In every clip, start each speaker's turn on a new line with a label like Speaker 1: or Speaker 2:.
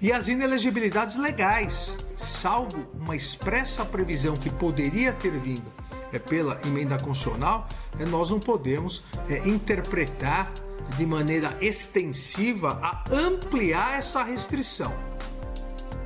Speaker 1: e as inelegibilidades legais, salvo uma expressa previsão que poderia ter vindo é, pela emenda constitucional, é, nós não podemos é, interpretar de maneira extensiva a ampliar essa restrição.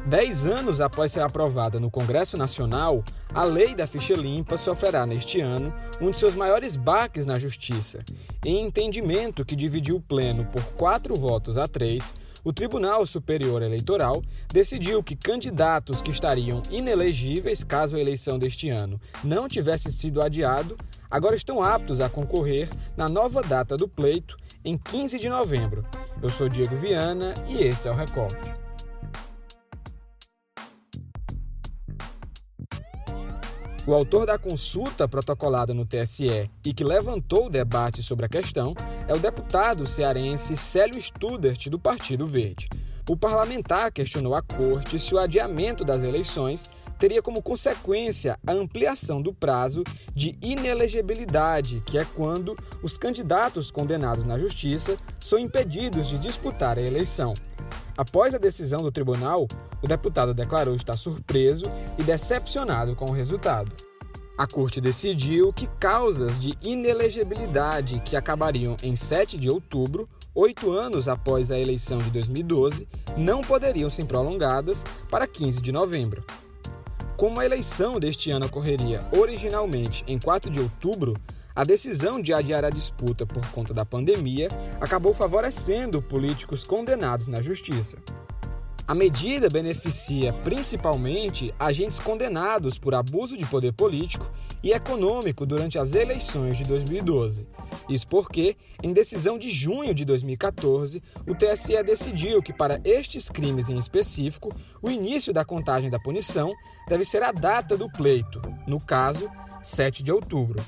Speaker 2: Dez anos após ser aprovada no Congresso Nacional, a lei da ficha limpa sofrerá neste ano um de seus maiores baques na Justiça. Em entendimento que dividiu o Pleno por quatro votos a três, o Tribunal Superior Eleitoral decidiu que candidatos que estariam inelegíveis caso a eleição deste ano não tivesse sido adiado, agora estão aptos a concorrer na nova data do pleito, em 15 de novembro. Eu sou Diego Viana e esse é o Recorte. O autor da consulta protocolada no TSE e que levantou o debate sobre a questão é o deputado cearense Célio Studert, do Partido Verde. O parlamentar questionou à corte se o adiamento das eleições teria como consequência a ampliação do prazo de inelegibilidade, que é quando os candidatos condenados na justiça são impedidos de disputar a eleição. Após a decisão do tribunal, o deputado declarou estar surpreso e decepcionado com o resultado. A corte decidiu que causas de inelegibilidade que acabariam em 7 de outubro, oito anos após a eleição de 2012, não poderiam ser prolongadas para 15 de novembro. Como a eleição deste ano ocorreria originalmente em 4 de outubro, a decisão de adiar a disputa por conta da pandemia acabou favorecendo políticos condenados na justiça. A medida beneficia principalmente agentes condenados por abuso de poder político e econômico durante as eleições de 2012. Isso porque, em decisão de junho de 2014, o TSE decidiu que, para estes crimes em específico, o início da contagem da punição deve ser a data do pleito, no caso, 7 de outubro.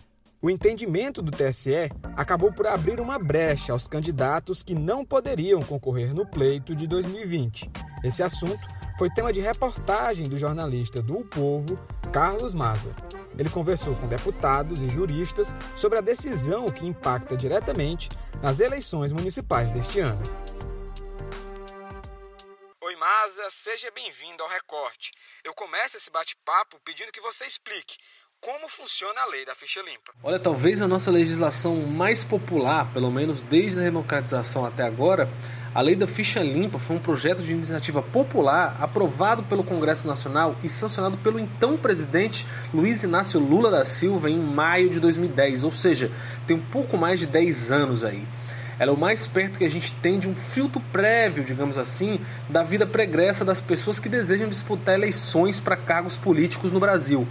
Speaker 2: O entendimento do TSE acabou por abrir uma brecha aos candidatos que não poderiam concorrer no pleito de 2020. Esse assunto foi tema de reportagem do jornalista do o Povo, Carlos Maza. Ele conversou com deputados e juristas sobre a decisão que impacta diretamente nas eleições municipais deste ano. Oi, Maza, seja bem-vindo ao Recorte. Eu começo esse bate-papo pedindo que você explique como funciona a lei da ficha limpa.
Speaker 3: Olha, talvez a nossa legislação mais popular, pelo menos desde a democratização até agora, a lei da ficha limpa foi um projeto de iniciativa popular aprovado pelo Congresso Nacional e sancionado pelo então presidente Luiz Inácio Lula da Silva em maio de 2010, ou seja, tem um pouco mais de 10 anos aí. Ela é o mais perto que a gente tem de um filtro prévio, digamos assim, da vida pregressa das pessoas que desejam disputar eleições para cargos políticos no Brasil.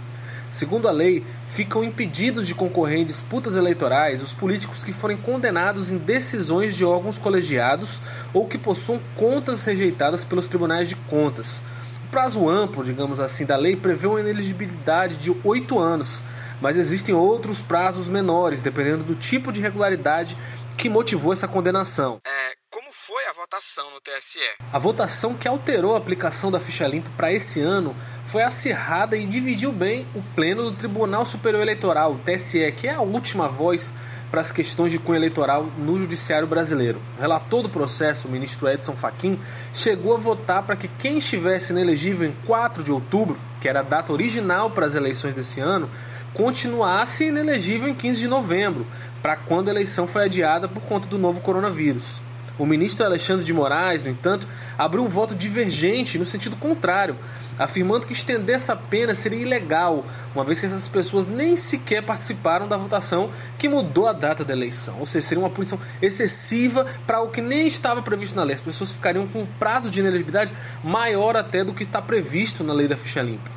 Speaker 3: Segundo a lei, ficam impedidos de concorrer em disputas eleitorais os políticos que forem condenados em decisões de órgãos colegiados ou que possuam contas rejeitadas pelos tribunais de contas. O prazo amplo, digamos assim, da lei prevê uma ineligibilidade de oito anos, mas existem outros prazos menores, dependendo do tipo de irregularidade que motivou essa condenação.
Speaker 2: É, como foi a votação no TSE?
Speaker 3: A votação que alterou a aplicação da ficha limpa para esse ano foi acirrada e dividiu bem o pleno do Tribunal Superior Eleitoral, TSE, que é a última voz para as questões de cunho eleitoral no judiciário brasileiro. O relator do processo, o ministro Edson Fachin, chegou a votar para que quem estivesse inelegível em 4 de outubro, que era a data original para as eleições desse ano, continuasse inelegível em 15 de novembro, para quando a eleição foi adiada por conta do novo coronavírus. O ministro Alexandre de Moraes, no entanto, abriu um voto divergente no sentido contrário, afirmando que estender essa pena seria ilegal, uma vez que essas pessoas nem sequer participaram da votação que mudou a data da eleição. Ou seja, seria uma punição excessiva para o que nem estava previsto na lei. As pessoas ficariam com um prazo de inelegibilidade maior até do que está previsto na lei da ficha limpa.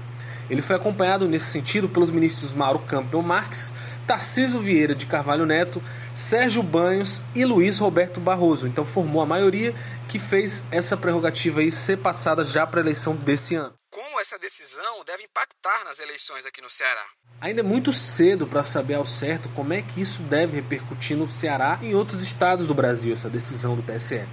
Speaker 3: Ele foi acompanhado nesse sentido pelos ministros Mauro Campbell Marques, Tarciso Vieira de Carvalho Neto, Sérgio Banhos e Luiz Roberto Barroso. Então formou a maioria que fez essa prerrogativa aí ser passada já para a eleição desse ano.
Speaker 2: Como essa decisão deve impactar nas eleições aqui no Ceará?
Speaker 3: Ainda é muito cedo para saber ao certo como é que isso deve repercutir no Ceará e em outros estados do Brasil, essa decisão do TSE.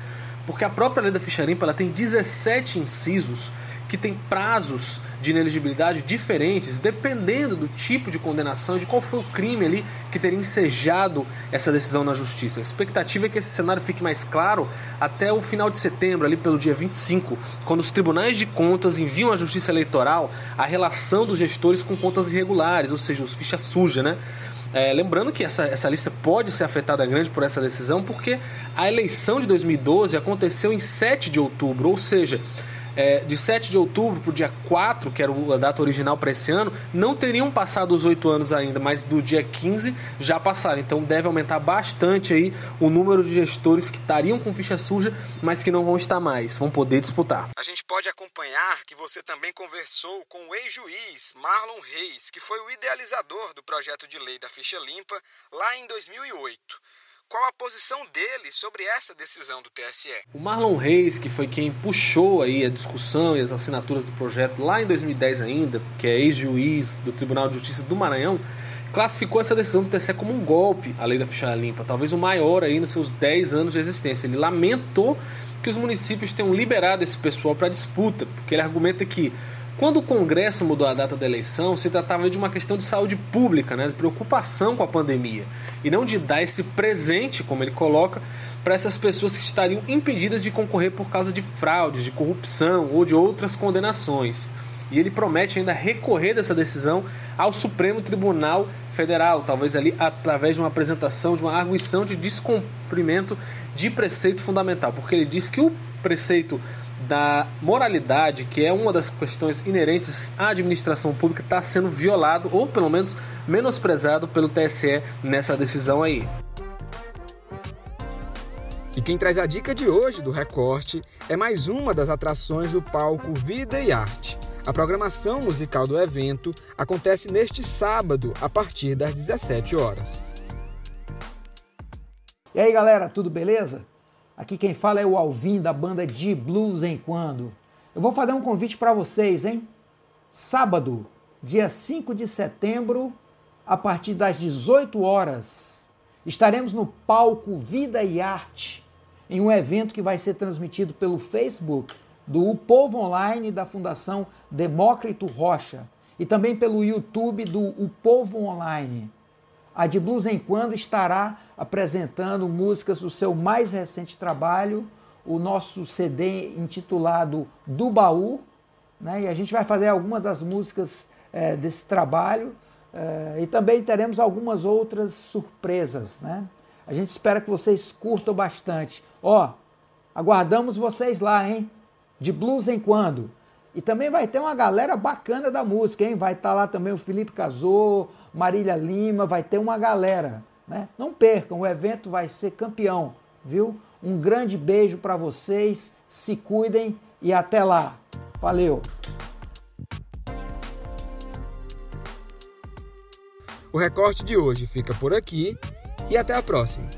Speaker 3: Porque a própria lei da ficha limpa ela tem 17 incisos que tem prazos de ineligibilidade diferentes, dependendo do tipo de condenação, de qual foi o crime ali que teria ensejado essa decisão na justiça. A expectativa é que esse cenário fique mais claro até o final de setembro, ali pelo dia 25, quando os tribunais de contas enviam à Justiça Eleitoral a relação dos gestores com contas irregulares, ou seja, os fichas sujas, né? É, lembrando que essa, essa lista pode ser afetada grande por essa decisão, porque a eleição de 2012 aconteceu em 7 de outubro, ou seja, é, de 7 de outubro para o dia 4, que era a data original para esse ano, não teriam passado os 8 anos ainda, mas do dia 15 já passaram. Então deve aumentar bastante aí o número de gestores que estariam com ficha suja, mas que não vão estar mais, vão poder disputar.
Speaker 2: A gente pode acompanhar que você também conversou com o ex-juiz Marlon Reis, que foi o idealizador do projeto de lei da ficha limpa lá em 2008 qual a posição dele sobre essa decisão do TSE.
Speaker 3: O Marlon Reis, que foi quem puxou aí a discussão e as assinaturas do projeto lá em 2010 ainda, que é ex-juiz do Tribunal de Justiça do Maranhão, classificou essa decisão do TSE como um golpe à lei da ficha limpa, talvez o maior aí nos seus 10 anos de existência. Ele lamentou que os municípios tenham liberado esse pessoal para disputa, porque ele argumenta que quando o Congresso mudou a data da eleição, se tratava de uma questão de saúde pública, né, de preocupação com a pandemia, e não de dar esse presente, como ele coloca, para essas pessoas que estariam impedidas de concorrer por causa de fraudes, de corrupção ou de outras condenações. E ele promete ainda recorrer dessa decisão ao Supremo Tribunal Federal, talvez ali através de uma apresentação, de uma arguição de descumprimento de preceito fundamental, porque ele diz que o preceito da moralidade, que é uma das questões inerentes à administração pública, está sendo violado ou pelo menos menosprezado pelo TSE nessa decisão aí. E quem traz a dica de hoje do Recorte é mais uma das atrações do palco Vida e Arte. A programação musical do evento acontece neste sábado, a partir das 17 horas.
Speaker 4: E aí, galera, tudo beleza? Aqui quem fala é o Alvin da banda de Blues em Quando. Eu vou fazer um convite para vocês, hein? Sábado, dia 5 de setembro, a partir das 18 horas, estaremos no palco Vida e Arte, em um evento que vai ser transmitido pelo Facebook do o Povo Online da Fundação Demócrito Rocha e também pelo YouTube do O Povo Online. A de Blues em Quando estará apresentando músicas do seu mais recente trabalho, o nosso CD intitulado Do Baú, né? e a gente vai fazer algumas das músicas é, desse trabalho é, e também teremos algumas outras surpresas. Né? A gente espera que vocês curtam bastante. Ó, aguardamos vocês lá, hein? De Blues em Quando. E também vai ter uma galera bacana da música, hein? Vai estar tá lá também o Felipe Casou, Marília Lima, vai ter uma galera. Né? Não percam, o evento vai ser campeão, viu? Um grande beijo para vocês, se cuidem e até lá. Valeu!
Speaker 2: O recorte de hoje fica por aqui e até a próxima.